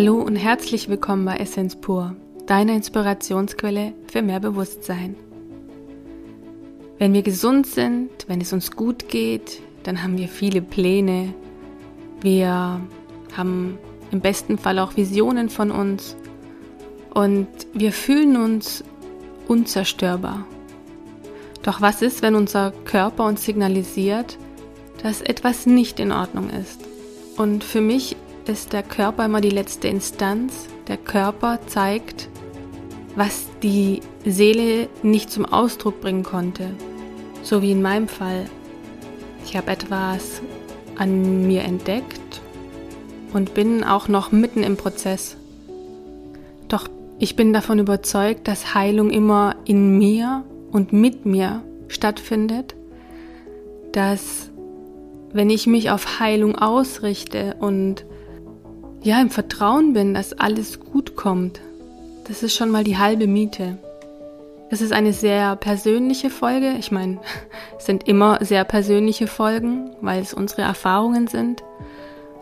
Hallo und herzlich willkommen bei Essenz Pur, deiner Inspirationsquelle für mehr Bewusstsein. Wenn wir gesund sind, wenn es uns gut geht, dann haben wir viele Pläne. Wir haben im besten Fall auch Visionen von uns und wir fühlen uns unzerstörbar. Doch was ist, wenn unser Körper uns signalisiert, dass etwas nicht in Ordnung ist? Und für mich ist der Körper immer die letzte Instanz. Der Körper zeigt, was die Seele nicht zum Ausdruck bringen konnte. So wie in meinem Fall. Ich habe etwas an mir entdeckt und bin auch noch mitten im Prozess. Doch ich bin davon überzeugt, dass Heilung immer in mir und mit mir stattfindet, dass wenn ich mich auf Heilung ausrichte und ja im Vertrauen bin, dass alles gut kommt, das ist schon mal die halbe Miete. Das ist eine sehr persönliche Folge. Ich meine, es sind immer sehr persönliche Folgen, weil es unsere Erfahrungen sind.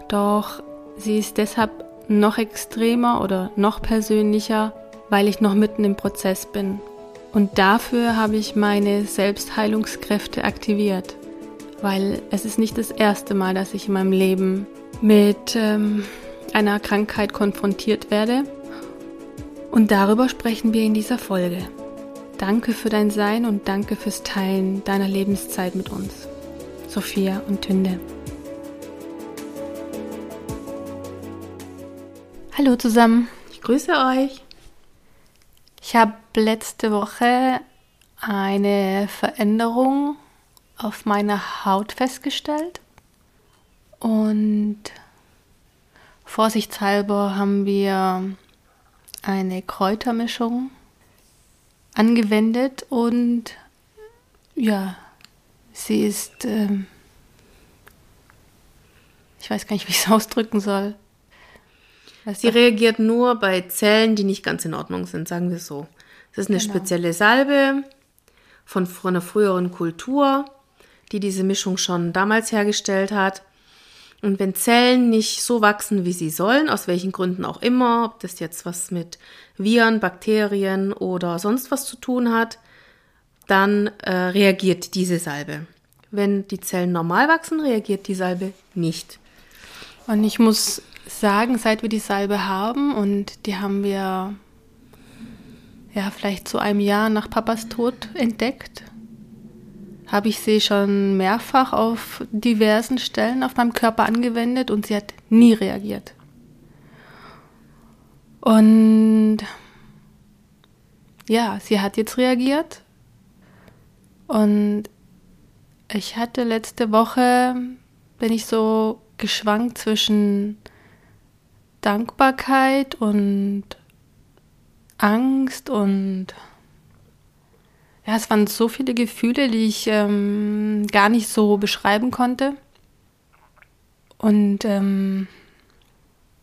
Doch sie ist deshalb noch extremer oder noch persönlicher, weil ich noch mitten im Prozess bin. Und dafür habe ich meine Selbstheilungskräfte aktiviert, weil es ist nicht das erste Mal, dass ich in meinem Leben mit ähm, einer Krankheit konfrontiert werde. Und darüber sprechen wir in dieser Folge. Danke für dein Sein und danke fürs Teilen deiner Lebenszeit mit uns. Sophia und Tünde. Hallo zusammen, ich grüße euch. Ich habe letzte Woche eine Veränderung auf meiner Haut festgestellt und Vorsichtshalber haben wir eine Kräutermischung angewendet und ja, sie ist, ähm, ich weiß gar nicht, wie ich es ausdrücken soll. Was sie reagiert nur bei Zellen, die nicht ganz in Ordnung sind, sagen wir so. Es ist eine genau. spezielle Salbe von, von einer früheren Kultur, die diese Mischung schon damals hergestellt hat. Und wenn Zellen nicht so wachsen, wie sie sollen, aus welchen Gründen auch immer, ob das jetzt was mit Viren, Bakterien oder sonst was zu tun hat, dann äh, reagiert diese Salbe. Wenn die Zellen normal wachsen, reagiert die Salbe nicht. Und ich muss sagen, seit wir die Salbe haben und die haben wir ja vielleicht zu einem Jahr nach Papas Tod entdeckt, habe ich sie schon mehrfach auf diversen Stellen auf meinem Körper angewendet und sie hat nie reagiert. Und ja, sie hat jetzt reagiert. Und ich hatte letzte Woche, bin ich so geschwankt zwischen Dankbarkeit und Angst und ja, es waren so viele Gefühle, die ich ähm, gar nicht so beschreiben konnte. Und ähm,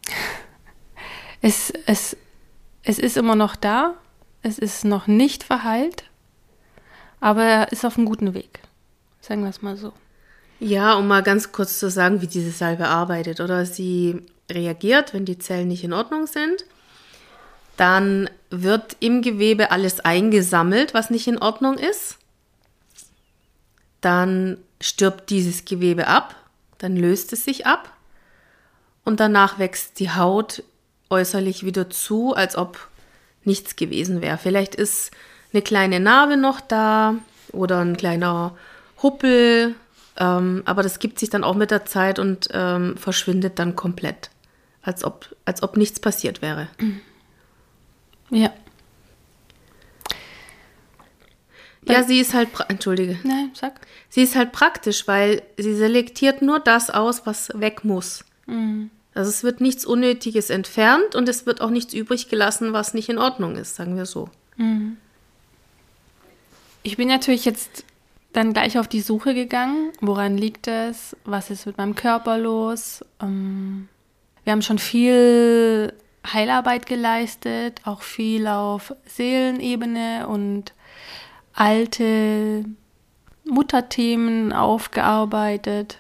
es, es, es ist immer noch da, es ist noch nicht verheilt, aber er ist auf einem guten Weg. Sagen wir es mal so. Ja, um mal ganz kurz zu sagen, wie diese Salbe arbeitet. Oder sie reagiert, wenn die Zellen nicht in Ordnung sind dann wird im Gewebe alles eingesammelt, was nicht in Ordnung ist. Dann stirbt dieses Gewebe ab, dann löst es sich ab und danach wächst die Haut äußerlich wieder zu, als ob nichts gewesen wäre. Vielleicht ist eine kleine Narbe noch da oder ein kleiner Huppel, ähm, aber das gibt sich dann auch mit der Zeit und ähm, verschwindet dann komplett, als ob, als ob nichts passiert wäre. Ja. Ja, sie ist halt, entschuldige. Nein, sag. Sie ist halt praktisch, weil sie selektiert nur das aus, was weg muss. Mhm. Also es wird nichts Unnötiges entfernt und es wird auch nichts übrig gelassen, was nicht in Ordnung ist, sagen wir so. Mhm. Ich bin natürlich jetzt dann gleich auf die Suche gegangen. Woran liegt es? Was ist mit meinem Körper los? Ähm, wir haben schon viel Heilarbeit geleistet, auch viel auf Seelenebene und alte Mutterthemen aufgearbeitet,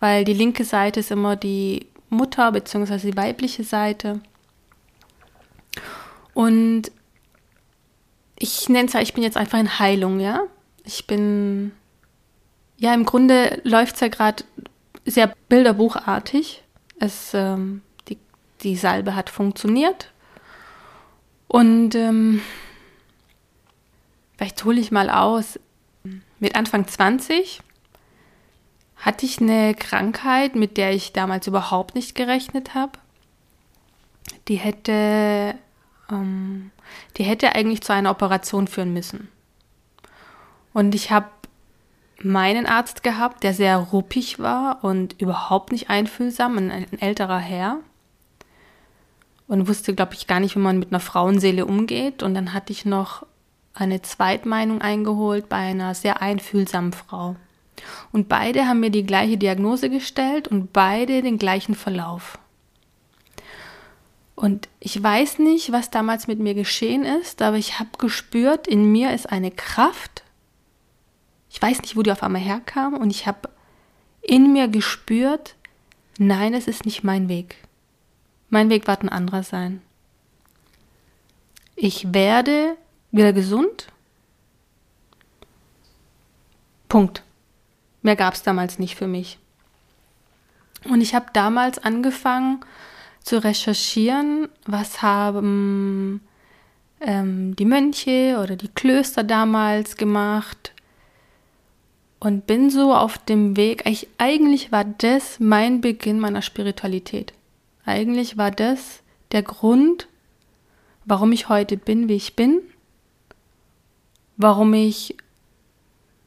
weil die linke Seite ist immer die Mutter bzw. die weibliche Seite. Und ich nenne es ja, ich bin jetzt einfach in Heilung, ja. Ich bin, ja, im Grunde läuft es ja gerade sehr bilderbuchartig. Es, ähm, die, Salbe hat funktioniert. Und ähm, vielleicht hole ich mal aus. Mit Anfang 20 hatte ich eine Krankheit, mit der ich damals überhaupt nicht gerechnet habe. Die hätte ähm, die hätte eigentlich zu einer Operation führen müssen. Und ich habe meinen Arzt gehabt, der sehr ruppig war und überhaupt nicht einfühlsam, ein, ein älterer Herr. Und wusste, glaube ich, gar nicht, wie man mit einer Frauenseele umgeht. Und dann hatte ich noch eine Zweitmeinung eingeholt bei einer sehr einfühlsamen Frau. Und beide haben mir die gleiche Diagnose gestellt und beide den gleichen Verlauf. Und ich weiß nicht, was damals mit mir geschehen ist, aber ich habe gespürt, in mir ist eine Kraft. Ich weiß nicht, wo die auf einmal herkam und ich habe in mir gespürt, nein, es ist nicht mein Weg. Mein Weg wird ein anderer sein. Ich werde wieder gesund. Punkt. Mehr gab es damals nicht für mich. Und ich habe damals angefangen, zu recherchieren, was haben ähm, die Mönche oder die Klöster damals gemacht. Und bin so auf dem Weg, ich, eigentlich war das mein Beginn meiner Spiritualität. Eigentlich war das der Grund, warum ich heute bin, wie ich bin, warum ich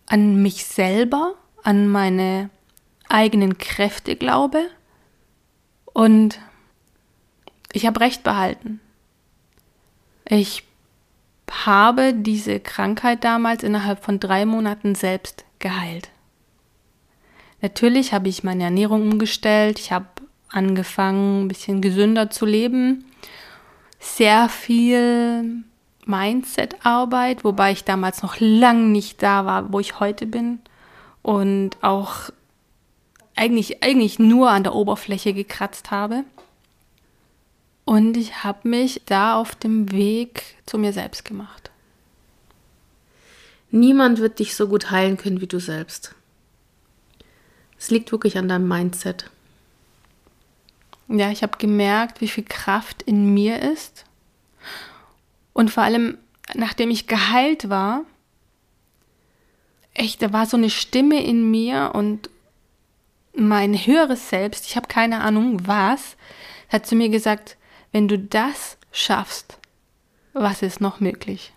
an mich selber, an meine eigenen Kräfte glaube und ich habe recht behalten. Ich habe diese Krankheit damals innerhalb von drei Monaten selbst geheilt. Natürlich habe ich meine Ernährung umgestellt, ich habe angefangen, ein bisschen gesünder zu leben, sehr viel Mindset-Arbeit, wobei ich damals noch lang nicht da war, wo ich heute bin und auch eigentlich, eigentlich nur an der Oberfläche gekratzt habe. Und ich habe mich da auf dem Weg zu mir selbst gemacht. Niemand wird dich so gut heilen können wie du selbst. Es liegt wirklich an deinem Mindset. Ja, ich habe gemerkt, wie viel Kraft in mir ist. Und vor allem, nachdem ich geheilt war, echt, da war so eine Stimme in mir und mein höheres Selbst, ich habe keine Ahnung was, hat zu mir gesagt, wenn du das schaffst, was ist noch möglich?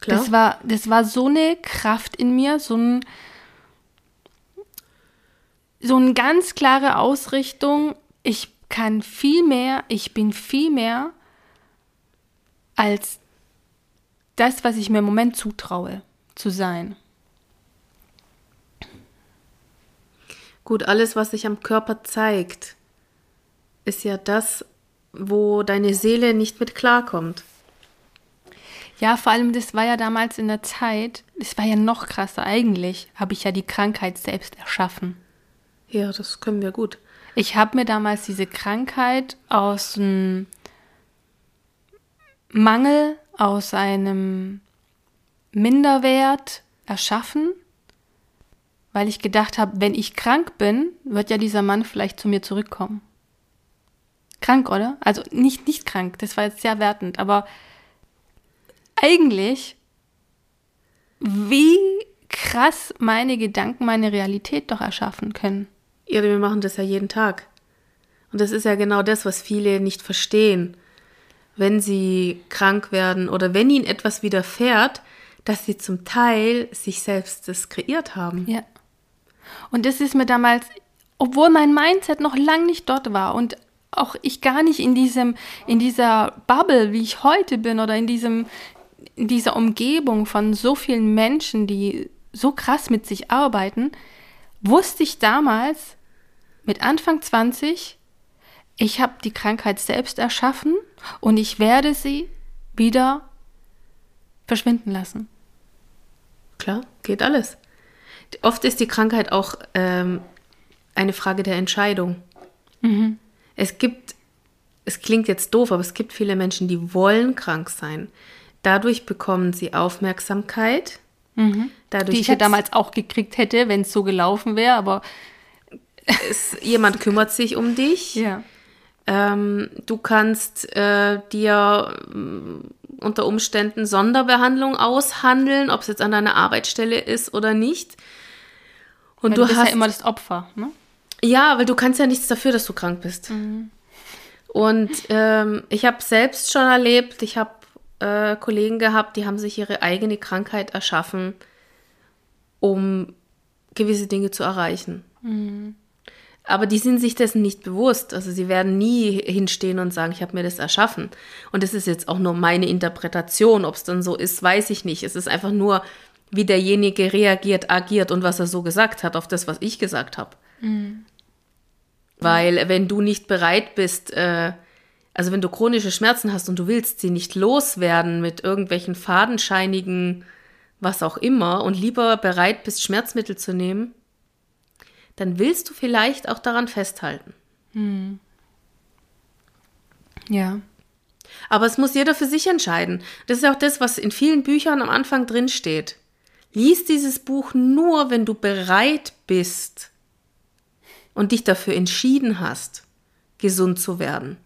Klar. Das war, das war so eine Kraft in mir, so ein, so eine ganz klare Ausrichtung. Ich kann viel mehr, ich bin viel mehr als das, was ich mir im Moment zutraue zu sein. Gut, alles, was sich am Körper zeigt, ist ja das, wo deine Seele nicht mit klarkommt. Ja, vor allem, das war ja damals in der Zeit, das war ja noch krasser. Eigentlich habe ich ja die Krankheit selbst erschaffen. Ja, das können wir gut. Ich habe mir damals diese Krankheit aus einem Mangel, aus einem Minderwert erschaffen, weil ich gedacht habe, wenn ich krank bin, wird ja dieser Mann vielleicht zu mir zurückkommen. Krank, oder? Also nicht, nicht krank, das war jetzt sehr wertend, aber eigentlich, wie krass meine Gedanken meine Realität doch erschaffen können. Ja, wir machen das ja jeden Tag. Und das ist ja genau das, was viele nicht verstehen. Wenn sie krank werden oder wenn ihnen etwas widerfährt, dass sie zum Teil sich selbst das kreiert haben. Ja. Und das ist mir damals, obwohl mein Mindset noch lang nicht dort war und auch ich gar nicht in diesem, in dieser Bubble, wie ich heute bin, oder in diesem, in dieser Umgebung von so vielen Menschen, die so krass mit sich arbeiten, wusste ich damals mit Anfang 20, ich habe die Krankheit selbst erschaffen und ich werde sie wieder verschwinden lassen. Klar, geht alles. Oft ist die Krankheit auch ähm, eine Frage der Entscheidung. Mhm. Es gibt, es klingt jetzt doof, aber es gibt viele Menschen, die wollen krank sein. Dadurch bekommen sie Aufmerksamkeit. Mhm. Dadurch die ich ja damals auch gekriegt hätte, wenn es so gelaufen wäre, aber es, jemand kümmert sich um dich. Ja. Ähm, du kannst äh, dir äh, unter Umständen Sonderbehandlung aushandeln, ob es jetzt an deiner Arbeitsstelle ist oder nicht. Und weil du, du bist hast ja immer das Opfer, ne? Ja, weil du kannst ja nichts dafür, dass du krank bist. Mhm. Und ähm, ich habe selbst schon erlebt, ich habe äh, Kollegen gehabt, die haben sich ihre eigene Krankheit erschaffen, um gewisse Dinge zu erreichen. Mhm. Aber die sind sich dessen nicht bewusst. Also sie werden nie hinstehen und sagen, ich habe mir das erschaffen. Und das ist jetzt auch nur meine Interpretation. Ob es dann so ist, weiß ich nicht. Es ist einfach nur, wie derjenige reagiert, agiert und was er so gesagt hat auf das, was ich gesagt habe. Mhm. Weil wenn du nicht bereit bist, äh, also wenn du chronische Schmerzen hast und du willst sie nicht loswerden mit irgendwelchen fadenscheinigen, was auch immer, und lieber bereit bist, Schmerzmittel zu nehmen, dann willst du vielleicht auch daran festhalten. Hm. Ja. Aber es muss jeder für sich entscheiden. Das ist auch das, was in vielen Büchern am Anfang drin steht. Lies dieses Buch nur, wenn du bereit bist und dich dafür entschieden hast, gesund zu werden.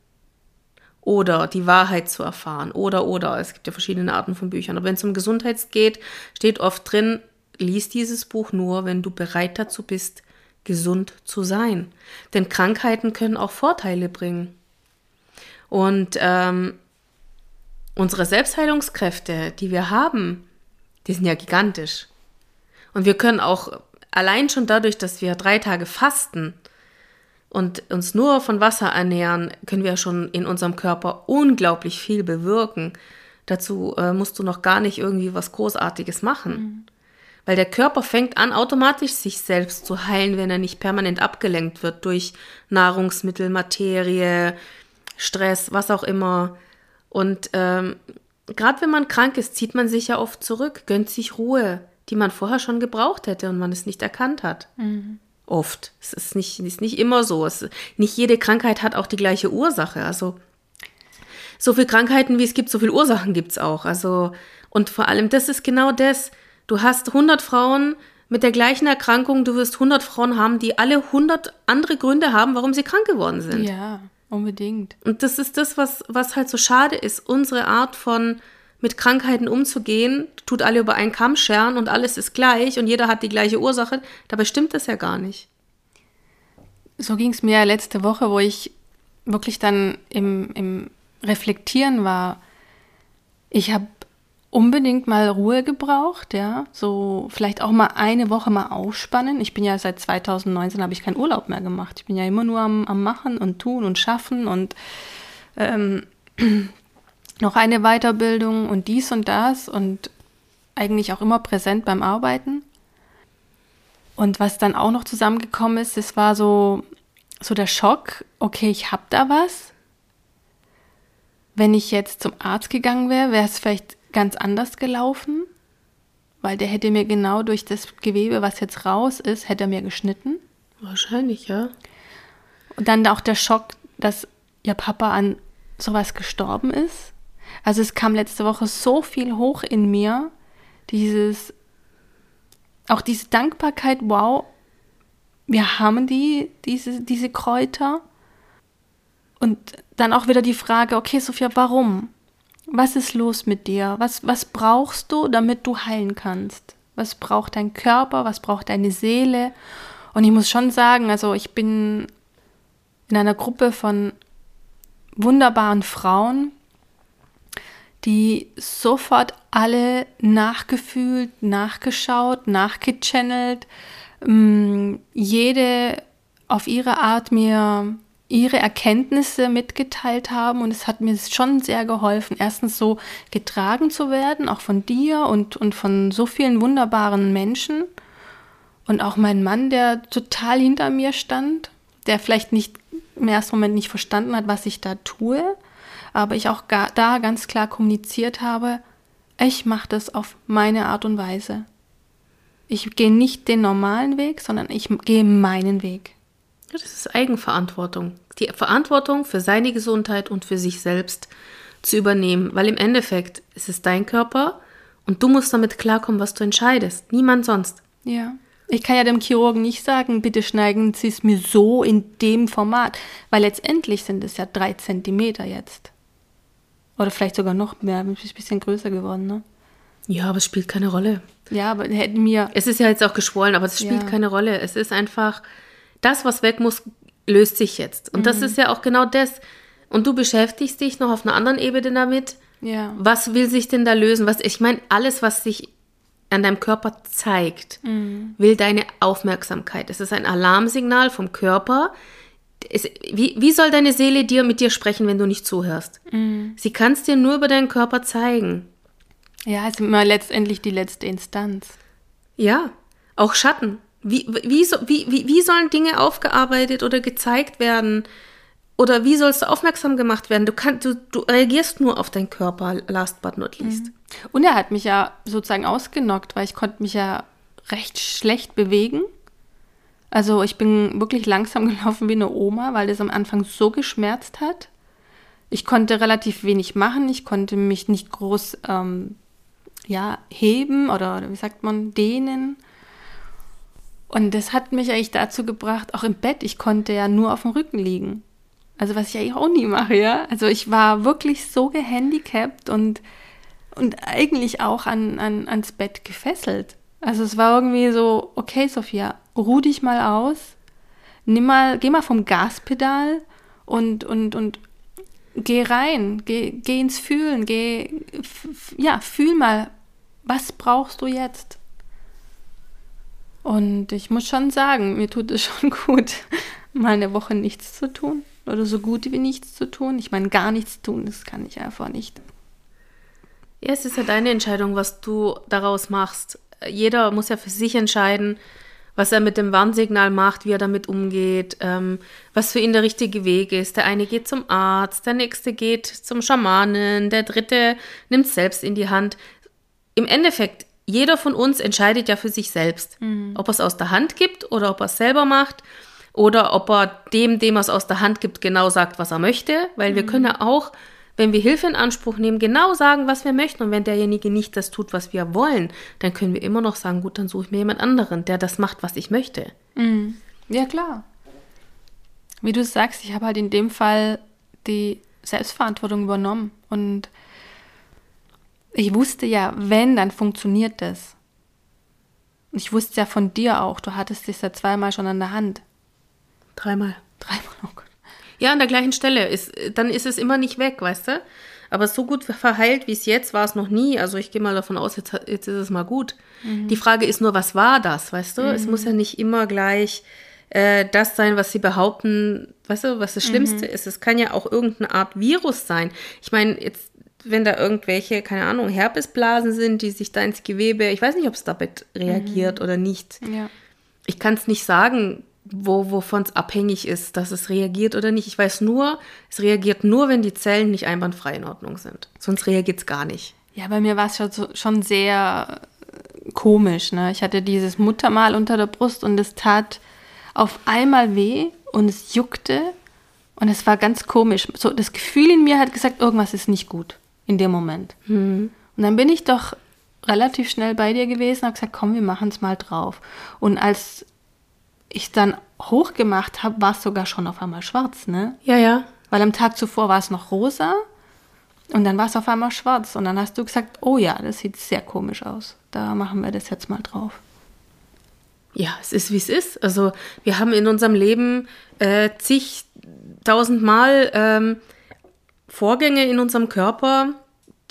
Oder die Wahrheit zu erfahren. Oder, oder. Es gibt ja verschiedene Arten von Büchern. Aber wenn es um Gesundheit geht, steht oft drin, lies dieses Buch nur, wenn du bereit dazu bist, gesund zu sein. Denn Krankheiten können auch Vorteile bringen. Und ähm, unsere Selbstheilungskräfte, die wir haben, die sind ja gigantisch. Und wir können auch allein schon dadurch, dass wir drei Tage fasten und uns nur von Wasser ernähren, können wir schon in unserem Körper unglaublich viel bewirken. Dazu äh, musst du noch gar nicht irgendwie was Großartiges machen. Mhm. Weil der Körper fängt an, automatisch sich selbst zu heilen, wenn er nicht permanent abgelenkt wird durch Nahrungsmittel, Materie, Stress, was auch immer. Und ähm, gerade wenn man krank ist, zieht man sich ja oft zurück, gönnt sich Ruhe, die man vorher schon gebraucht hätte und man es nicht erkannt hat. Mhm. Oft. Es ist nicht, ist nicht immer so. Es, nicht jede Krankheit hat auch die gleiche Ursache. Also so viele Krankheiten, wie es gibt, so viele Ursachen gibt es auch. Also, und vor allem, das ist genau das. Du hast 100 Frauen mit der gleichen Erkrankung, du wirst 100 Frauen haben, die alle 100 andere Gründe haben, warum sie krank geworden sind. Ja, unbedingt. Und das ist das, was, was halt so schade ist. Unsere Art von mit Krankheiten umzugehen, tut alle über einen Kamm scheren und alles ist gleich und jeder hat die gleiche Ursache. Dabei stimmt das ja gar nicht. So ging es mir letzte Woche, wo ich wirklich dann im, im Reflektieren war. Ich habe unbedingt mal Ruhe gebraucht, ja, so vielleicht auch mal eine Woche mal ausspannen. Ich bin ja seit 2019 habe ich keinen Urlaub mehr gemacht. Ich bin ja immer nur am, am Machen und Tun und Schaffen und ähm, noch eine Weiterbildung und dies und das und eigentlich auch immer präsent beim Arbeiten. Und was dann auch noch zusammengekommen ist, das war so, so der Schock, okay, ich habe da was. Wenn ich jetzt zum Arzt gegangen wäre, wäre es vielleicht ganz anders gelaufen, weil der hätte mir genau durch das Gewebe, was jetzt raus ist, hätte er mir geschnitten. Wahrscheinlich, ja. Und dann auch der Schock, dass ihr Papa an sowas gestorben ist. Also es kam letzte Woche so viel hoch in mir, dieses, auch diese Dankbarkeit, wow, wir haben die, diese, diese Kräuter. Und dann auch wieder die Frage, okay, Sophia, warum? Was ist los mit dir? Was, was brauchst du, damit du heilen kannst? Was braucht dein Körper? Was braucht deine Seele? Und ich muss schon sagen, also ich bin in einer Gruppe von wunderbaren Frauen, die sofort alle nachgefühlt, nachgeschaut, nachgechannelt, mm, jede auf ihre Art mir ihre Erkenntnisse mitgeteilt haben und es hat mir schon sehr geholfen, erstens so getragen zu werden, auch von dir und, und von so vielen wunderbaren Menschen und auch mein Mann, der total hinter mir stand, der vielleicht nicht im ersten Moment nicht verstanden hat, was ich da tue, aber ich auch gar, da ganz klar kommuniziert habe, ich mache das auf meine Art und Weise. Ich gehe nicht den normalen Weg, sondern ich gehe meinen Weg. Das ist Eigenverantwortung. Die Verantwortung für seine Gesundheit und für sich selbst zu übernehmen, weil im Endeffekt ist es dein Körper und du musst damit klarkommen, was du entscheidest. Niemand sonst. Ja. Ich kann ja dem Chirurgen nicht sagen, bitte schneiden Sie es mir so in dem Format, weil letztendlich sind es ja drei Zentimeter jetzt. Oder vielleicht sogar noch mehr, ein bisschen größer geworden, ne? Ja, aber es spielt keine Rolle. Ja, aber hätten mir. Es ist ja jetzt auch geschwollen, aber es spielt ja. keine Rolle. Es ist einfach, das, was weg muss, löst sich jetzt. Und mhm. das ist ja auch genau das. Und du beschäftigst dich noch auf einer anderen Ebene damit. Ja. Was will sich denn da lösen? Was, ich meine, alles, was sich an deinem Körper zeigt, mhm. will deine Aufmerksamkeit. Es ist ein Alarmsignal vom Körper. Es, wie, wie soll deine Seele dir mit dir sprechen, wenn du nicht zuhörst? Mhm. Sie kann es dir nur über deinen Körper zeigen. Ja, es ist immer letztendlich die letzte Instanz. Ja, auch Schatten. Wie, wie, wie, wie, wie sollen Dinge aufgearbeitet oder gezeigt werden? Oder wie sollst du aufmerksam gemacht werden? Du, kann, du, du reagierst nur auf deinen Körper, last but not least. Mhm. Und er hat mich ja sozusagen ausgenockt, weil ich konnte mich ja recht schlecht bewegen. Also ich bin wirklich langsam gelaufen wie eine Oma, weil das am Anfang so geschmerzt hat. Ich konnte relativ wenig machen. Ich konnte mich nicht groß ähm, ja, heben oder wie sagt man, dehnen. Und das hat mich eigentlich dazu gebracht, auch im Bett, ich konnte ja nur auf dem Rücken liegen. Also was ich eigentlich auch nie mache, ja. Also ich war wirklich so gehandicapt und, und eigentlich auch an, an, ans Bett gefesselt. Also es war irgendwie so, okay, Sophia, ruh dich mal aus, nimm mal, geh mal vom Gaspedal und, und, und geh rein, geh, geh ins Fühlen, geh, ja, fühl mal, was brauchst du jetzt? Und ich muss schon sagen, mir tut es schon gut, mal eine Woche nichts zu tun oder so gut wie nichts zu tun. Ich meine, gar nichts tun, das kann ich einfach nicht. Ja, es ist ja deine Entscheidung, was du daraus machst. Jeder muss ja für sich entscheiden, was er mit dem Warnsignal macht, wie er damit umgeht, ähm, was für ihn der richtige Weg ist. Der eine geht zum Arzt, der nächste geht zum Schamanen, der dritte nimmt es selbst in die Hand. Im Endeffekt, jeder von uns entscheidet ja für sich selbst, mhm. ob er es aus der Hand gibt oder ob er es selber macht oder ob er dem, dem er es aus der Hand gibt, genau sagt, was er möchte, weil mhm. wir können ja auch, wenn wir Hilfe in Anspruch nehmen, genau sagen, was wir möchten. Und wenn derjenige nicht das tut, was wir wollen, dann können wir immer noch sagen, gut, dann suche ich mir jemand anderen, der das macht, was ich möchte. Mhm. Ja, klar. Wie du sagst, ich habe halt in dem Fall die Selbstverantwortung übernommen. Und ich wusste ja, wenn, dann funktioniert das. Und ich wusste ja von dir auch, du hattest es ja zweimal schon an der Hand. Dreimal. Dreimal, oh Gott. Ja, an der gleichen Stelle. Ist, dann ist es immer nicht weg, weißt du? Aber so gut verheilt wie es jetzt war es noch nie. Also ich gehe mal davon aus, jetzt, jetzt ist es mal gut. Mhm. Die Frage ist nur, was war das, weißt du? Mhm. Es muss ja nicht immer gleich äh, das sein, was sie behaupten, weißt du, was das Schlimmste mhm. ist. Es kann ja auch irgendeine Art Virus sein. Ich meine, jetzt, wenn da irgendwelche, keine Ahnung, Herpesblasen sind, die sich da ins Gewebe, ich weiß nicht, ob es damit reagiert mhm. oder nicht. Ja. Ich kann es nicht sagen wo, wovon es abhängig ist, dass es reagiert oder nicht. Ich weiß nur, es reagiert nur, wenn die Zellen nicht einwandfrei in Ordnung sind. Sonst reagiert es gar nicht. Ja, bei mir war es schon, schon sehr äh, komisch. Ne? Ich hatte dieses Muttermal unter der Brust und es tat auf einmal weh und es juckte und es war ganz komisch. So, das Gefühl in mir hat gesagt, irgendwas ist nicht gut in dem Moment. Mhm. Und dann bin ich doch relativ schnell bei dir gewesen und habe gesagt, komm, wir machen es mal drauf. Und als ich dann hochgemacht habe, war es sogar schon auf einmal schwarz, ne? Ja, ja. Weil am Tag zuvor war es noch rosa und dann war es auf einmal schwarz. Und dann hast du gesagt, oh ja, das sieht sehr komisch aus. Da machen wir das jetzt mal drauf. Ja, es ist wie es ist. Also wir haben in unserem Leben äh, zigtausendmal ähm, Vorgänge in unserem Körper,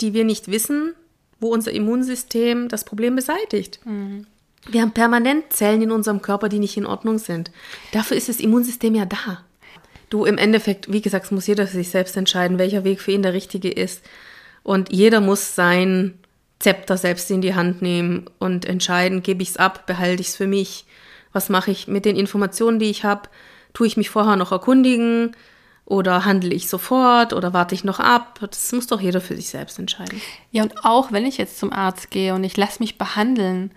die wir nicht wissen, wo unser Immunsystem das Problem beseitigt. Mhm. Wir haben permanent Zellen in unserem Körper, die nicht in Ordnung sind. Dafür ist das Immunsystem ja da. Du, im Endeffekt, wie gesagt, muss jeder für sich selbst entscheiden, welcher Weg für ihn der richtige ist. Und jeder muss sein Zepter selbst in die Hand nehmen und entscheiden, gebe ich es ab, behalte ich es für mich, was mache ich mit den Informationen, die ich habe, tue ich mich vorher noch erkundigen oder handle ich sofort oder warte ich noch ab? Das muss doch jeder für sich selbst entscheiden. Ja, und auch wenn ich jetzt zum Arzt gehe und ich lasse mich behandeln,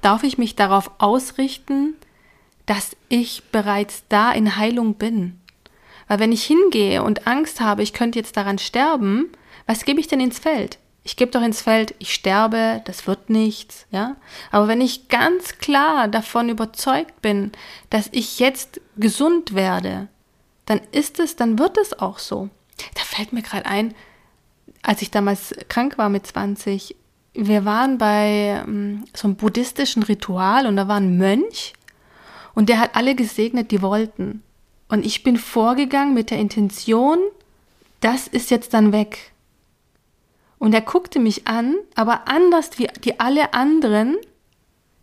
darf ich mich darauf ausrichten, dass ich bereits da in Heilung bin. Weil wenn ich hingehe und Angst habe, ich könnte jetzt daran sterben, was gebe ich denn ins Feld? Ich gebe doch ins Feld, ich sterbe, das wird nichts, ja? Aber wenn ich ganz klar davon überzeugt bin, dass ich jetzt gesund werde, dann ist es, dann wird es auch so. Da fällt mir gerade ein, als ich damals krank war mit 20, wir waren bei um, so einem buddhistischen Ritual und da war ein Mönch und der hat alle gesegnet, die wollten. Und ich bin vorgegangen mit der Intention, das ist jetzt dann weg. Und er guckte mich an, aber anders wie die alle anderen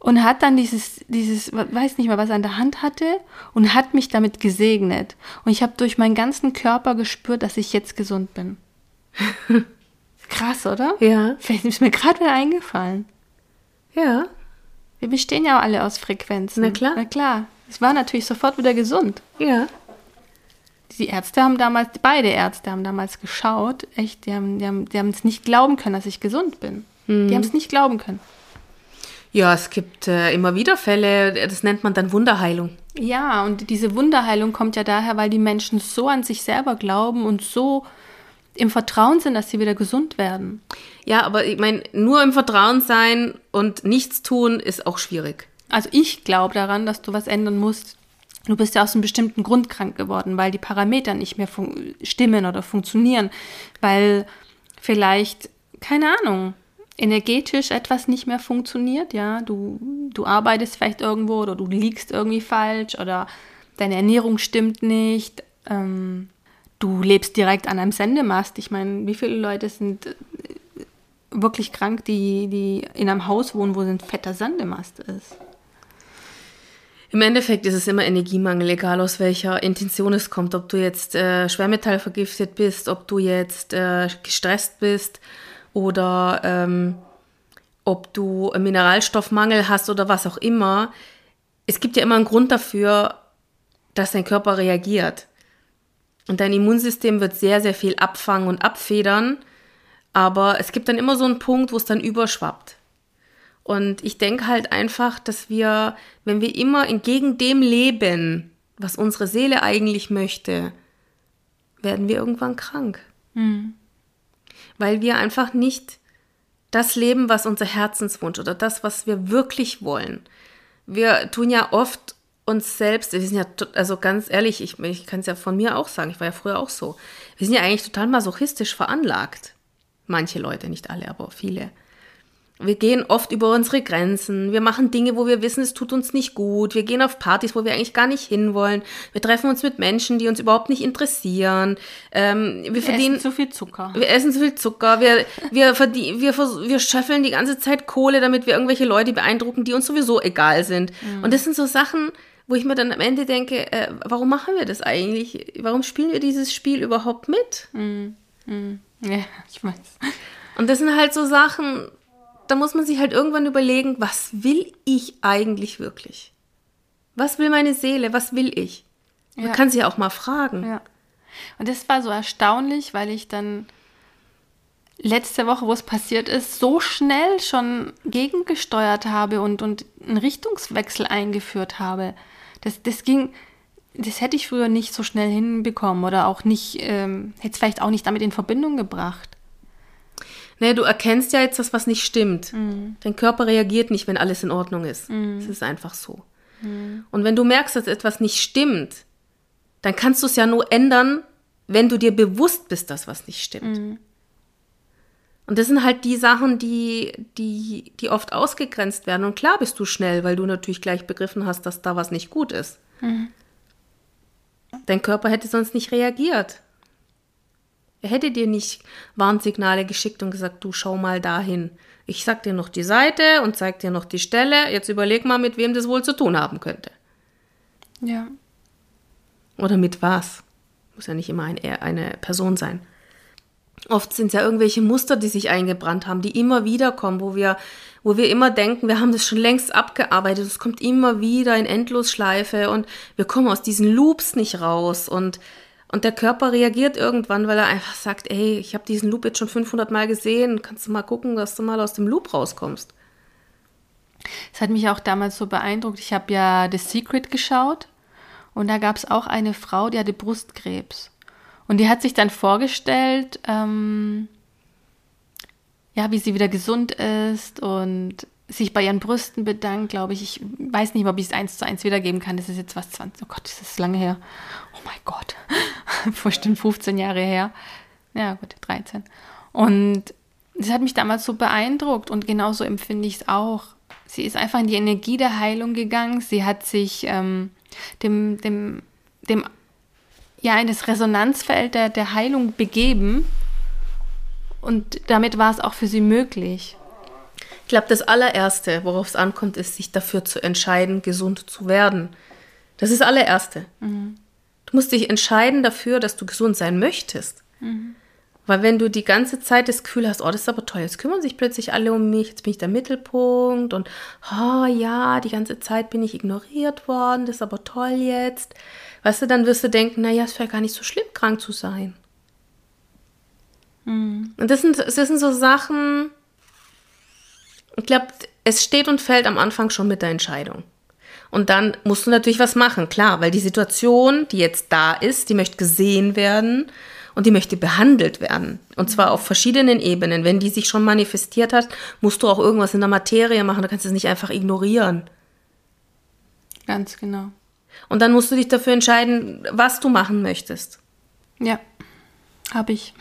und hat dann dieses, dieses, weiß nicht mehr, was er an der Hand hatte und hat mich damit gesegnet. Und ich habe durch meinen ganzen Körper gespürt, dass ich jetzt gesund bin. Krass, oder? Ja. Vielleicht ist mir gerade wieder eingefallen. Ja. Wir bestehen ja auch alle aus Frequenzen. Na klar. Na klar. Ich war natürlich sofort wieder gesund. Ja. Die Ärzte haben damals, beide Ärzte haben damals geschaut, echt, die haben, die haben, die haben es nicht glauben können, dass ich gesund bin. Mhm. Die haben es nicht glauben können. Ja, es gibt äh, immer wieder Fälle, das nennt man dann Wunderheilung. Ja, und diese Wunderheilung kommt ja daher, weil die Menschen so an sich selber glauben und so im Vertrauen sind, dass sie wieder gesund werden. Ja, aber ich meine, nur im Vertrauen sein und nichts tun ist auch schwierig. Also ich glaube daran, dass du was ändern musst. Du bist ja aus einem bestimmten Grund krank geworden, weil die Parameter nicht mehr stimmen oder funktionieren, weil vielleicht, keine Ahnung, energetisch etwas nicht mehr funktioniert, ja, du, du arbeitest vielleicht irgendwo oder du liegst irgendwie falsch oder deine Ernährung stimmt nicht, ähm, du lebst direkt an einem Sendemast. Ich meine, wie viele Leute sind äh, wirklich krank, die, die in einem Haus wohnen, wo ein fetter Sendemast ist? Im Endeffekt ist es immer Energiemangel, egal aus welcher Intention es kommt. Ob du jetzt äh, Schwermetallvergiftet bist, ob du jetzt äh, gestresst bist oder ähm, ob du Mineralstoffmangel hast oder was auch immer. Es gibt ja immer einen Grund dafür, dass dein Körper reagiert. Und dein Immunsystem wird sehr, sehr viel abfangen und abfedern. Aber es gibt dann immer so einen Punkt, wo es dann überschwappt. Und ich denke halt einfach, dass wir, wenn wir immer entgegen dem leben, was unsere Seele eigentlich möchte, werden wir irgendwann krank. Mhm. Weil wir einfach nicht das leben, was unser Herzenswunsch oder das, was wir wirklich wollen. Wir tun ja oft uns selbst, wir sind ja, also ganz ehrlich, ich, ich kann es ja von mir auch sagen, ich war ja früher auch so. Wir sind ja eigentlich total masochistisch veranlagt. Manche Leute, nicht alle, aber viele. Wir gehen oft über unsere Grenzen. Wir machen Dinge, wo wir wissen, es tut uns nicht gut. Wir gehen auf Partys, wo wir eigentlich gar nicht hinwollen. Wir treffen uns mit Menschen, die uns überhaupt nicht interessieren. Ähm, wir, wir verdienen zu viel Zucker. Wir essen zu viel Zucker. Wir, wir, verdien, wir, wir schöffeln die ganze Zeit Kohle, damit wir irgendwelche Leute beeindrucken, die uns sowieso egal sind. Mhm. Und das sind so Sachen, wo ich mir dann am Ende denke, äh, warum machen wir das eigentlich? Warum spielen wir dieses Spiel überhaupt mit? Mhm. Mhm. Ja, ich weiß. Und das sind halt so Sachen, da muss man sich halt irgendwann überlegen, was will ich eigentlich wirklich? Was will meine Seele? Was will ich? Man ja. kann sie ja auch mal fragen. Ja. Und das war so erstaunlich, weil ich dann letzte Woche, wo es passiert ist, so schnell schon gegengesteuert habe und, und einen Richtungswechsel eingeführt habe. Das, das ging, das hätte ich früher nicht so schnell hinbekommen oder auch nicht, ähm, hätte es vielleicht auch nicht damit in Verbindung gebracht. Nee, du erkennst ja jetzt das, was nicht stimmt. Mhm. Dein Körper reagiert nicht, wenn alles in Ordnung ist. Mhm. Es ist einfach so. Mhm. Und wenn du merkst, dass etwas nicht stimmt, dann kannst du es ja nur ändern, wenn du dir bewusst bist, dass was nicht stimmt. Mhm. Und das sind halt die Sachen, die, die, die oft ausgegrenzt werden. Und klar bist du schnell, weil du natürlich gleich begriffen hast, dass da was nicht gut ist. Mhm. Dein Körper hätte sonst nicht reagiert. Er hätte dir nicht Warnsignale geschickt und gesagt, du schau mal dahin. Ich sag dir noch die Seite und zeig dir noch die Stelle. Jetzt überleg mal, mit wem das wohl zu tun haben könnte. Ja. Oder mit was. Muss ja nicht immer ein, eine Person sein. Oft sind es ja irgendwelche Muster, die sich eingebrannt haben, die immer wieder kommen, wo wir, wo wir immer denken, wir haben das schon längst abgearbeitet. Es kommt immer wieder in Endlosschleife und wir kommen aus diesen Loops nicht raus und und der Körper reagiert irgendwann, weil er einfach sagt, ey, ich habe diesen Loop jetzt schon 500 Mal gesehen, kannst du mal gucken, dass du mal aus dem Loop rauskommst. Das hat mich auch damals so beeindruckt. Ich habe ja The Secret geschaut und da gab es auch eine Frau, die hatte Brustkrebs. Und die hat sich dann vorgestellt, ähm, ja, wie sie wieder gesund ist und sich bei ihren Brüsten bedankt, glaube ich. Ich weiß nicht, ob ich es eins zu eins wiedergeben kann. Das ist jetzt was 20, oh Gott, das ist lange her. Oh mein Gott, bestimmt 15 Jahre her. Ja, gut, 13. Und das hat mich damals so beeindruckt und genauso empfinde ich es auch. Sie ist einfach in die Energie der Heilung gegangen. Sie hat sich ähm, dem, dem, dem, ja, in das Resonanzfeld der, der Heilung begeben. Und damit war es auch für sie möglich. Ich glaube, das allererste, worauf es ankommt, ist, sich dafür zu entscheiden, gesund zu werden. Das ist das allererste. Mhm. Du musst dich entscheiden dafür, dass du gesund sein möchtest. Mhm. Weil wenn du die ganze Zeit das Gefühl hast, oh, das ist aber toll, jetzt kümmern sich plötzlich alle um mich, jetzt bin ich der Mittelpunkt und oh ja, die ganze Zeit bin ich ignoriert worden, das ist aber toll jetzt. Weißt du, dann wirst du denken, naja, es wäre gar nicht so schlimm, krank zu sein. Mhm. Und das sind, das sind so Sachen, ich glaube, es steht und fällt am Anfang schon mit der Entscheidung. Und dann musst du natürlich was machen, klar, weil die Situation, die jetzt da ist, die möchte gesehen werden und die möchte behandelt werden. Und zwar auf verschiedenen Ebenen. Wenn die sich schon manifestiert hat, musst du auch irgendwas in der Materie machen. Du kannst es nicht einfach ignorieren. Ganz genau. Und dann musst du dich dafür entscheiden, was du machen möchtest. Ja, habe ich.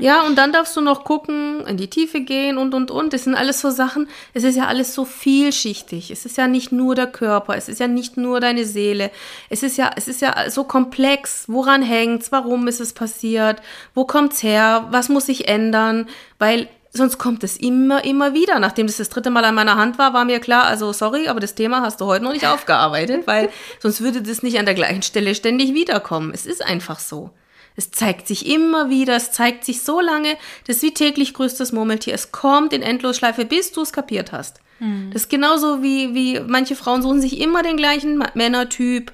Ja, und dann darfst du noch gucken, in die Tiefe gehen und, und, und. Das sind alles so Sachen, es ist ja alles so vielschichtig. Es ist ja nicht nur der Körper, es ist ja nicht nur deine Seele. Es ist ja, es ist ja so komplex. Woran hängt's? Warum ist es passiert? Wo kommt's her? Was muss sich ändern? Weil sonst kommt es immer, immer wieder. Nachdem das das dritte Mal an meiner Hand war, war mir klar, also sorry, aber das Thema hast du heute noch nicht aufgearbeitet, weil sonst würde das nicht an der gleichen Stelle ständig wiederkommen. Es ist einfach so. Es zeigt sich immer wieder, es zeigt sich so lange, das ist wie täglich größtes Murmeltier. Es kommt in Endlosschleife, bis du es kapiert hast. Mhm. Das ist genauso wie, wie manche Frauen suchen sich immer den gleichen Männertyp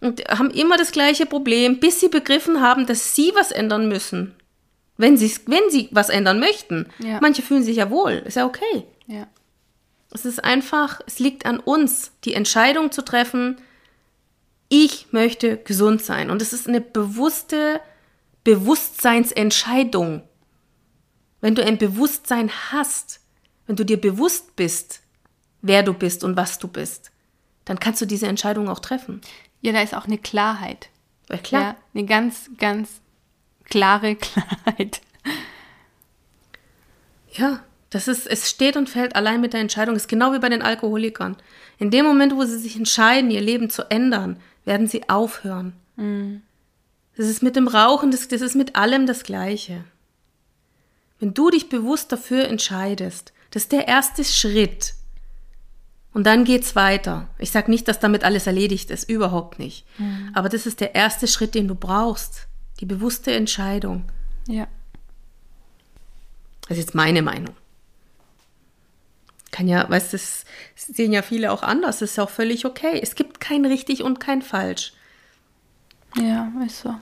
und haben immer das gleiche Problem, bis sie begriffen haben, dass sie was ändern müssen. Wenn, wenn sie was ändern möchten. Ja. Manche fühlen sich ja wohl, ist ja okay. Ja. Es ist einfach, es liegt an uns, die Entscheidung zu treffen, ich möchte gesund sein. Und es ist eine bewusste Bewusstseinsentscheidung. Wenn du ein Bewusstsein hast, wenn du dir bewusst bist, wer du bist und was du bist, dann kannst du diese Entscheidung auch treffen. Ja, da ist auch eine Klarheit. Ja, klar. Ja, eine ganz, ganz klare Klarheit. Ja, das ist, es steht und fällt allein mit der Entscheidung. Das ist genau wie bei den Alkoholikern. In dem Moment, wo sie sich entscheiden, ihr Leben zu ändern, werden sie aufhören. Mhm. Das ist mit dem Rauchen, das, das ist mit allem das Gleiche. Wenn du dich bewusst dafür entscheidest, das ist der erste Schritt. Und dann geht's weiter. Ich sage nicht, dass damit alles erledigt ist, überhaupt nicht. Mhm. Aber das ist der erste Schritt, den du brauchst. Die bewusste Entscheidung. Ja. Das ist jetzt meine Meinung. Kann ja, weißt du, das sehen ja viele auch anders. Das ist auch völlig okay. Es gibt kein richtig und kein falsch. Ja, ist so.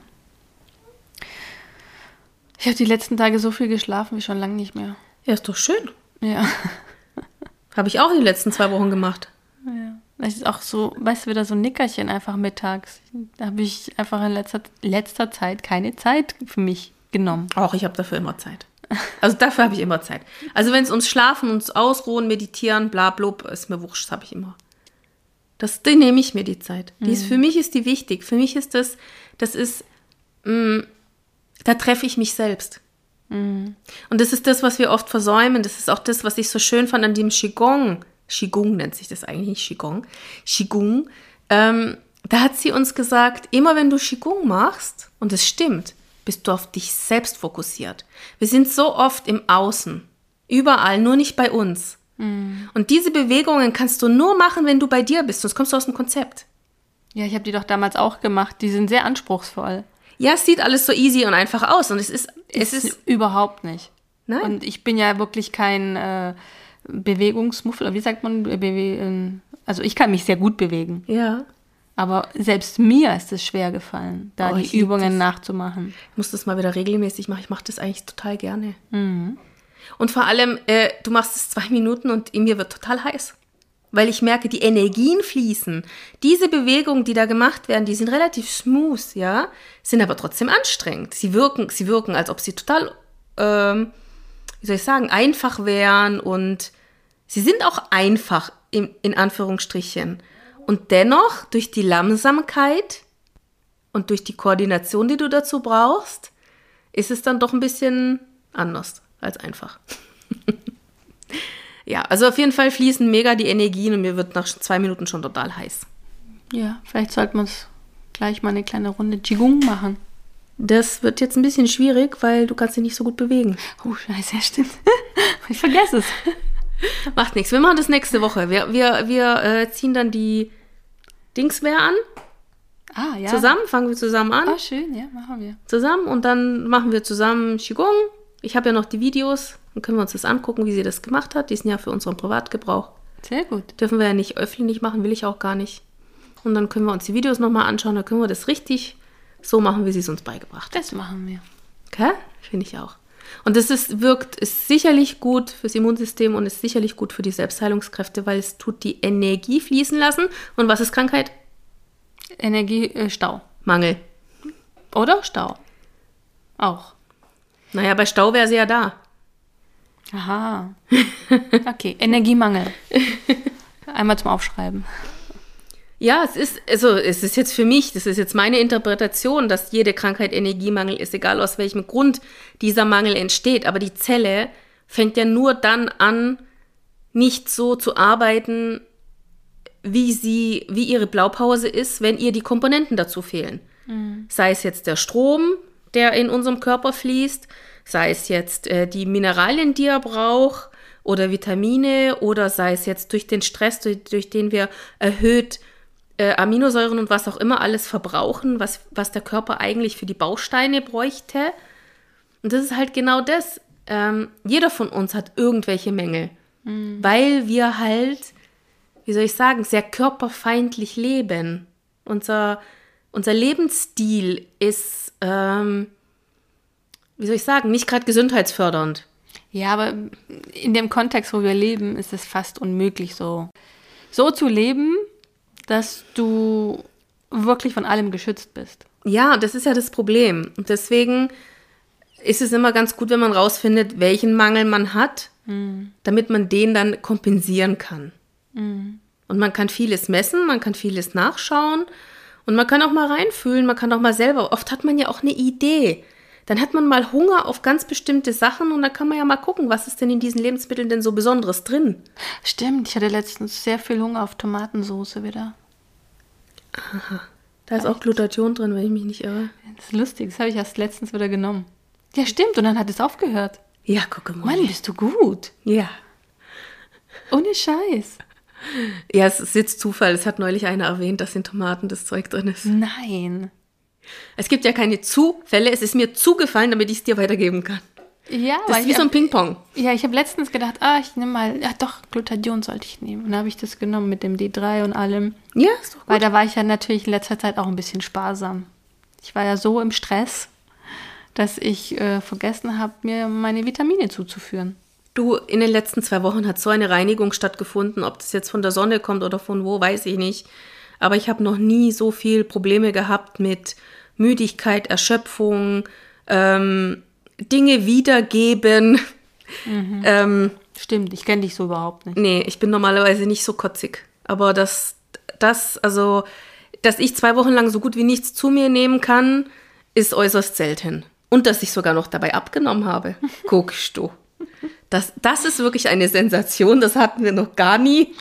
Ich habe die letzten Tage so viel geschlafen wie schon lange nicht mehr. Ja, ist doch schön. Ja. Habe ich auch die letzten zwei Wochen gemacht. Ja. Das ist auch so, weißt du, wieder so ein Nickerchen einfach mittags. Da habe ich einfach in letzter, letzter Zeit keine Zeit für mich genommen. Auch ich habe dafür immer Zeit. Also dafür habe ich immer Zeit. Also wenn es ums Schlafen, ums Ausruhen, Meditieren, bla blub, ist mir wurscht, habe ich immer. Das, die nehme ich mir die Zeit. Die ist, mhm. für mich ist die wichtig. Für mich ist das, das ist, mh, mm, da treffe ich mich selbst. Mhm. Und das ist das, was wir oft versäumen. Das ist auch das, was ich so schön fand an dem Qigong. Qigong nennt sich das eigentlich nicht Qigong. Qigong. Ähm, da hat sie uns gesagt, immer wenn du Qigong machst, und es stimmt, bist du auf dich selbst fokussiert. Wir sind so oft im Außen. Überall, nur nicht bei uns. Mhm. Und diese Bewegungen kannst du nur machen, wenn du bei dir bist, sonst kommst du aus dem Konzept. Ja, ich habe die doch damals auch gemacht. Die sind sehr anspruchsvoll. Ja, es sieht alles so easy und einfach aus und es ist es ist, ist überhaupt nicht. Nein. Und ich bin ja wirklich kein äh, Bewegungsmuffel, wie sagt man? Ähm, also ich kann mich sehr gut bewegen. Ja. Aber selbst mir ist es schwer gefallen, da oh, die Übungen nachzumachen. Ich muss das mal wieder regelmäßig machen. Ich mache das eigentlich total gerne. Mhm. Und vor allem, äh, du machst es zwei Minuten und in mir wird total heiß. Weil ich merke, die Energien fließen. Diese Bewegungen, die da gemacht werden, die sind relativ smooth, ja, sind aber trotzdem anstrengend. Sie wirken, sie wirken, als ob sie total, ähm, wie soll ich sagen, einfach wären und sie sind auch einfach in, in Anführungsstrichen. Und dennoch durch die Langsamkeit und durch die Koordination, die du dazu brauchst, ist es dann doch ein bisschen anders als einfach. ja, also auf jeden Fall fließen mega die Energien und mir wird nach zwei Minuten schon total heiß. Ja, vielleicht sollten wir uns gleich mal eine kleine Runde Qigong machen. Das wird jetzt ein bisschen schwierig, weil du kannst dich nicht so gut bewegen. Oh, scheiße, ja, stimmt. ich vergesse es. Macht nichts. Wir machen das nächste Woche. Wir, wir, wir äh, ziehen dann die Dingswehr an. Ah, ja. Zusammen, fangen wir zusammen an. Ah, schön, ja, machen wir. Zusammen und dann machen wir zusammen Qigong. Ich habe ja noch die Videos, dann können wir uns das angucken, wie sie das gemacht hat. Die sind ja für unseren Privatgebrauch. Sehr gut. Dürfen wir ja nicht öffentlich machen, will ich auch gar nicht. Und dann können wir uns die Videos nochmal anschauen, dann können wir das richtig so machen, wie sie es uns beigebracht hat. Das machen wir. Okay? Finde ich auch. Und das ist, wirkt, ist sicherlich gut fürs Immunsystem und ist sicherlich gut für die Selbstheilungskräfte, weil es tut die Energie fließen lassen. Und was ist Krankheit? Energiestau. Mangel. Oder Stau. Auch. Naja, bei Stau wäre sie ja da. Aha. Okay, Energiemangel. Einmal zum Aufschreiben. Ja, es ist, also es ist jetzt für mich, das ist jetzt meine Interpretation, dass jede Krankheit Energiemangel ist, egal aus welchem Grund dieser Mangel entsteht. Aber die Zelle fängt ja nur dann an, nicht so zu arbeiten, wie sie, wie ihre Blaupause ist, wenn ihr die Komponenten dazu fehlen. Mhm. Sei es jetzt der Strom, der in unserem Körper fließt, sei es jetzt äh, die Mineralien, die er braucht, oder Vitamine, oder sei es jetzt durch den Stress, durch, durch den wir erhöht äh, Aminosäuren und was auch immer alles verbrauchen, was, was der Körper eigentlich für die Bausteine bräuchte. Und das ist halt genau das. Ähm, jeder von uns hat irgendwelche Mängel, mhm. weil wir halt, wie soll ich sagen, sehr körperfeindlich leben. Unser, unser Lebensstil ist, ähm, wie soll ich sagen, nicht gerade gesundheitsfördernd. Ja, aber in dem Kontext, wo wir leben, ist es fast unmöglich, so, so zu leben, dass du wirklich von allem geschützt bist. Ja, das ist ja das Problem. Und deswegen ist es immer ganz gut, wenn man rausfindet, welchen Mangel man hat, mhm. damit man den dann kompensieren kann. Mhm. Und man kann vieles messen, man kann vieles nachschauen und man kann auch mal reinfühlen, man kann auch mal selber. Oft hat man ja auch eine Idee. Dann hat man mal Hunger auf ganz bestimmte Sachen und dann kann man ja mal gucken, was ist denn in diesen Lebensmitteln denn so Besonderes drin. Stimmt, ich hatte letztens sehr viel Hunger auf Tomatensoße wieder. Aha. Da ist auch Glutathion drin, wenn ich mich nicht irre. Das ist lustig, das habe ich erst letztens wieder genommen. Ja, stimmt, und dann hat es aufgehört. Ja, gucke mal. Mann, bist du gut. Ja. Ohne Scheiß. Ja, es ist jetzt Zufall. Es hat neulich einer erwähnt, dass in Tomaten das Zeug drin ist. Nein. Es gibt ja keine Zufälle. Es ist mir zugefallen, damit ich es dir weitergeben kann. Ja, das ist wie so ein Ping-Pong. Ja, ich habe letztens gedacht, ah, ich nehme mal, ja doch, Glutathion sollte ich nehmen. Und dann habe ich das genommen mit dem D3 und allem. Ja, ist doch gut. Weil da war ich ja natürlich in letzter Zeit auch ein bisschen sparsam. Ich war ja so im Stress, dass ich äh, vergessen habe, mir meine Vitamine zuzuführen. Du, in den letzten zwei Wochen hat so eine Reinigung stattgefunden. Ob das jetzt von der Sonne kommt oder von wo, weiß ich nicht. Aber ich habe noch nie so viel Probleme gehabt mit Müdigkeit, Erschöpfung, ähm, Dinge wiedergeben. Mhm. Ähm, Stimmt, ich kenne dich so überhaupt nicht. Nee, ich bin normalerweise nicht so kotzig. Aber das, das, also, dass ich zwei Wochen lang so gut wie nichts zu mir nehmen kann, ist äußerst selten. Und dass ich sogar noch dabei abgenommen habe. Guckst du. Das, das ist wirklich eine Sensation, das hatten wir noch gar nie.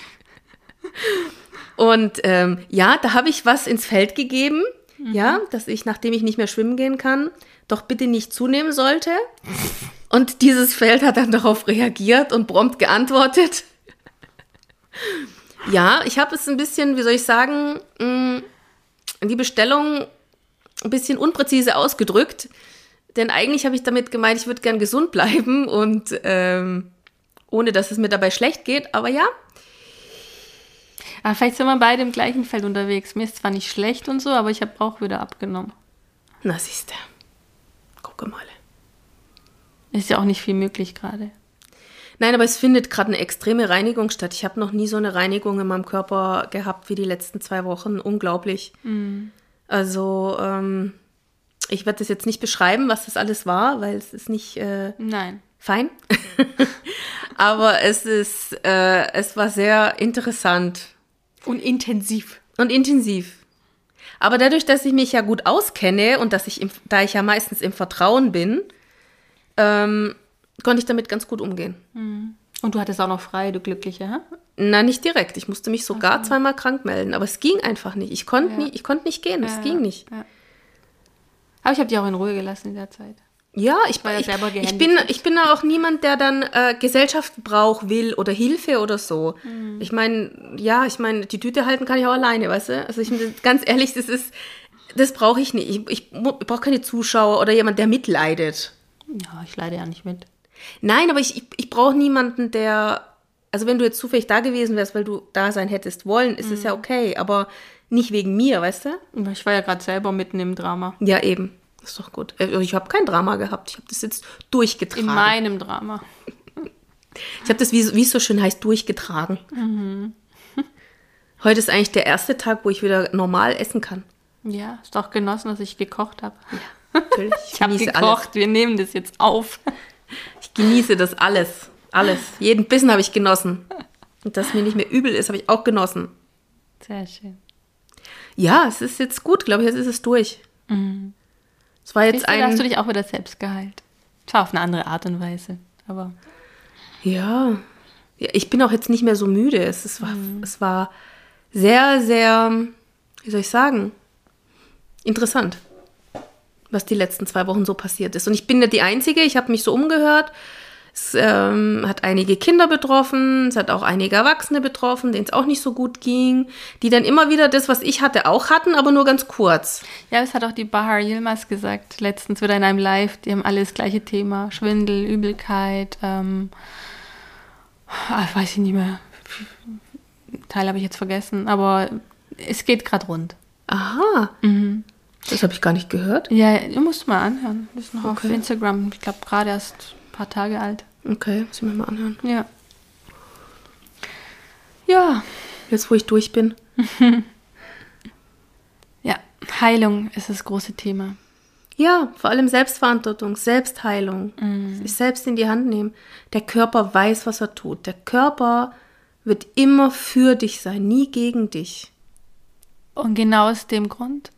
Und ähm, ja, da habe ich was ins Feld gegeben, mhm. ja, dass ich, nachdem ich nicht mehr schwimmen gehen kann, doch bitte nicht zunehmen sollte. Und dieses Feld hat dann darauf reagiert und prompt geantwortet. ja, ich habe es ein bisschen, wie soll ich sagen, mm, die Bestellung ein bisschen unpräzise ausgedrückt. Denn eigentlich habe ich damit gemeint, ich würde gern gesund bleiben und ähm, ohne dass es mir dabei schlecht geht. Aber ja. Aber vielleicht sind wir beide im gleichen Feld unterwegs. Mir ist zwar nicht schlecht und so, aber ich habe auch wieder abgenommen. Na, siehst du. Gucke mal. Ist ja auch nicht viel möglich gerade. Nein, aber es findet gerade eine extreme Reinigung statt. Ich habe noch nie so eine Reinigung in meinem Körper gehabt wie die letzten zwei Wochen. Unglaublich. Mhm. Also, ähm, ich werde das jetzt nicht beschreiben, was das alles war, weil es ist nicht äh, Nein. fein. aber es ist, äh, es war sehr interessant Und intensiv. und intensiv. Aber dadurch, dass ich mich ja gut auskenne und dass ich, im, da ich ja meistens im Vertrauen bin, ähm, konnte ich damit ganz gut umgehen. Und du hattest auch noch frei, du Glückliche, hä? Na, nicht direkt. Ich musste mich sogar zweimal krank melden, aber es ging einfach nicht. Ich konnte Ja. nie, ich konnte nicht gehen. Es Ja, ging nicht. Ja. Aber ich habe dich auch in Ruhe gelassen in der Zeit. Ja, ich, ich, ich, bin, ich bin da auch niemand, der dann äh, Gesellschaft braucht, will oder Hilfe oder so. Mhm. Ich meine, ja, ich meine, die Tüte halten kann ich auch alleine, weißt du? Also ich ganz ehrlich, das ist, das brauche ich nicht. Ich, ich, ich brauche keine Zuschauer oder jemand, der mitleidet. Ja, ich leide ja nicht mit. Nein, aber ich, ich, ich brauche niemanden, der. Also wenn du jetzt zufällig da gewesen wärst, weil du da sein hättest wollen, ist es Mhm. ja okay, aber nicht wegen mir, weißt du? Ich war ja gerade selber mitten im Drama. Ja, eben. Ist doch gut. Äh, Ich habe kein Drama gehabt. Ich habe das jetzt durchgetragen. In meinem Drama. Ich habe das, wie, wie es so schön heißt, durchgetragen. Mhm. Heute ist eigentlich der erste Tag, wo ich wieder normal essen kann. Ja, ist doch genossen, dass ich gekocht habe. Natürlich. Ich habe genieße gekocht, wir nehmen das jetzt auf. Ich genieße das alles. Alles. Jeden Bissen habe ich genossen. Und dass mir nicht mehr übel ist, habe ich auch genossen. Sehr schön. Ja, es ist jetzt gut, glaube ich. Jetzt ist es durch. Es war jetzt Siehst du, da hast du ein. dich auch wieder selbst geheilt. Zwar auf eine andere Art und Weise, aber Ja. ja. Ich bin auch jetzt nicht mehr so müde. Es, es, war, es war sehr, sehr, wie soll ich sagen, interessant, was die letzten zwei Wochen so passiert ist. Und ich bin nicht die Einzige. Ich habe mich so umgehört. Es ähm, hat einige Kinder betroffen, es hat auch einige Erwachsene betroffen, denen es auch nicht so gut ging, die dann immer wieder das, was ich hatte, auch hatten, aber nur ganz kurz. ja, das hat auch die Bahar Yilmaz gesagt, letztens wieder in einem Live, die haben alle das gleiche Thema. Schwindel, Übelkeit, ähm, ah, weiß ich nicht mehr. Teil habe ich jetzt vergessen, aber es geht gerade rund. Aha, Mhm. das habe ich gar nicht gehört. Ja, du musst mal anhören. Das ist noch Okay. auf Instagram, ich glaube gerade erst paar Tage alt. Okay, muss ich mir mal anhören. Ja. Ja, Jetzt, wo ich durch bin. ja, Heilung ist das große Thema. Ja, vor allem Selbstverantwortung, Selbstheilung, sich selbst in die Hand nehmen. Der Körper weiß, was er tut. Der Körper wird immer für dich sein, nie gegen dich. Und genau aus dem Grund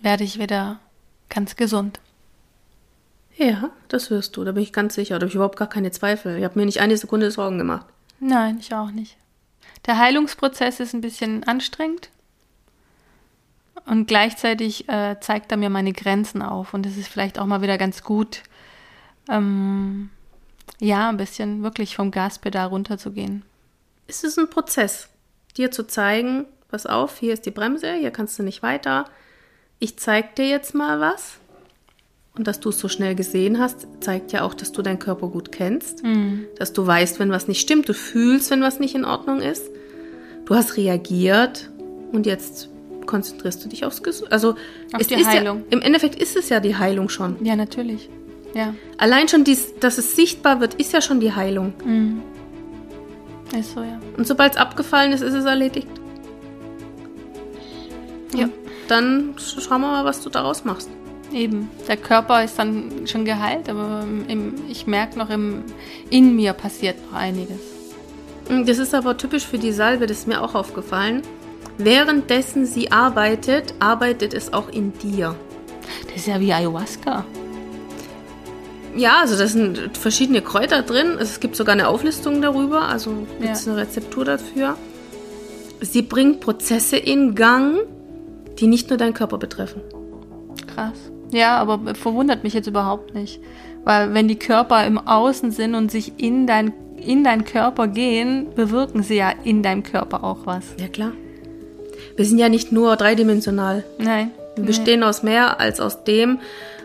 werde ich wieder ganz gesund. Ja, das wirst du, da bin ich ganz sicher. Da habe ich überhaupt gar keine Zweifel. Ich habe mir nicht eine Sekunde Sorgen gemacht. Nein, ich auch nicht. Der Heilungsprozess ist ein bisschen anstrengend und gleichzeitig äh, zeigt er mir meine Grenzen auf und es ist vielleicht auch mal wieder ganz gut, ähm, ja, ein bisschen wirklich vom Gaspedal runterzugehen. Es ist ein Prozess, dir zu zeigen, pass auf, hier ist die Bremse, hier kannst du nicht weiter. Ich zeig dir jetzt mal was. Und dass du es so schnell gesehen hast, zeigt ja auch, dass du deinen Körper gut kennst, dass du weißt, wenn was nicht stimmt, du fühlst, wenn was nicht in Ordnung ist. Du hast reagiert und jetzt konzentrierst du dich aufs Gesund. Also Auf es die ist Heilung. Ja, im Endeffekt ist es ja die Heilung schon. Ja, natürlich. Ja, Allein schon, dies, dass es sichtbar wird, ist ja schon die Heilung. ist so, ja. Und sobald es abgefallen ist, ist es erledigt. Ja. Dann sch- schauen wir mal, was du daraus machst. Eben. Der Körper ist dann schon geheilt, aber im, ich merke noch, im, in mir passiert noch einiges. Das ist aber typisch für die Salbe, das ist mir auch aufgefallen. Währenddessen sie arbeitet, arbeitet es auch in dir. Das ist ja wie Ayahuasca. Ja, also da sind verschiedene Kräuter drin. Es gibt sogar eine Auflistung darüber, also gibt es Ja. eine Rezeptur dafür. Sie bringt Prozesse in Gang, die nicht nur deinen Körper betreffen. Krass. Ja, aber verwundert mich jetzt überhaupt nicht. Weil wenn die Körper im Außen sind und sich in dein, in deinen Körper gehen, bewirken sie ja in deinem Körper auch was. Ja, klar. Wir sind ja nicht nur dreidimensional. Nein. Wir bestehen aus mehr als aus dem.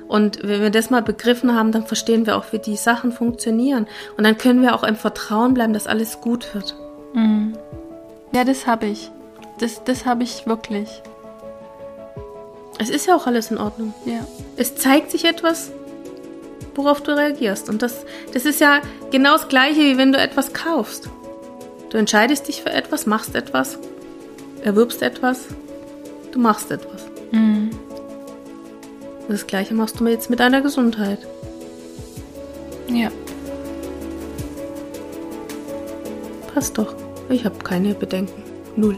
Und wenn wir das mal begriffen haben, dann verstehen wir auch, wie die Sachen funktionieren. Und dann können wir auch im Vertrauen bleiben, dass alles gut wird. Ja, das habe ich. Das, das habe ich wirklich. Es ist ja auch alles in Ordnung. Ja. Es zeigt sich etwas worauf du reagierst. Und das, das ist ja genau das Gleiche, wie wenn du etwas kaufst. Du entscheidest dich für etwas, machst etwas, erwirbst etwas, du machst etwas. Mhm. Das Gleiche machst du jetzt mit deiner Gesundheit. Ja. Passt doch. Ich habe keine Bedenken. Null.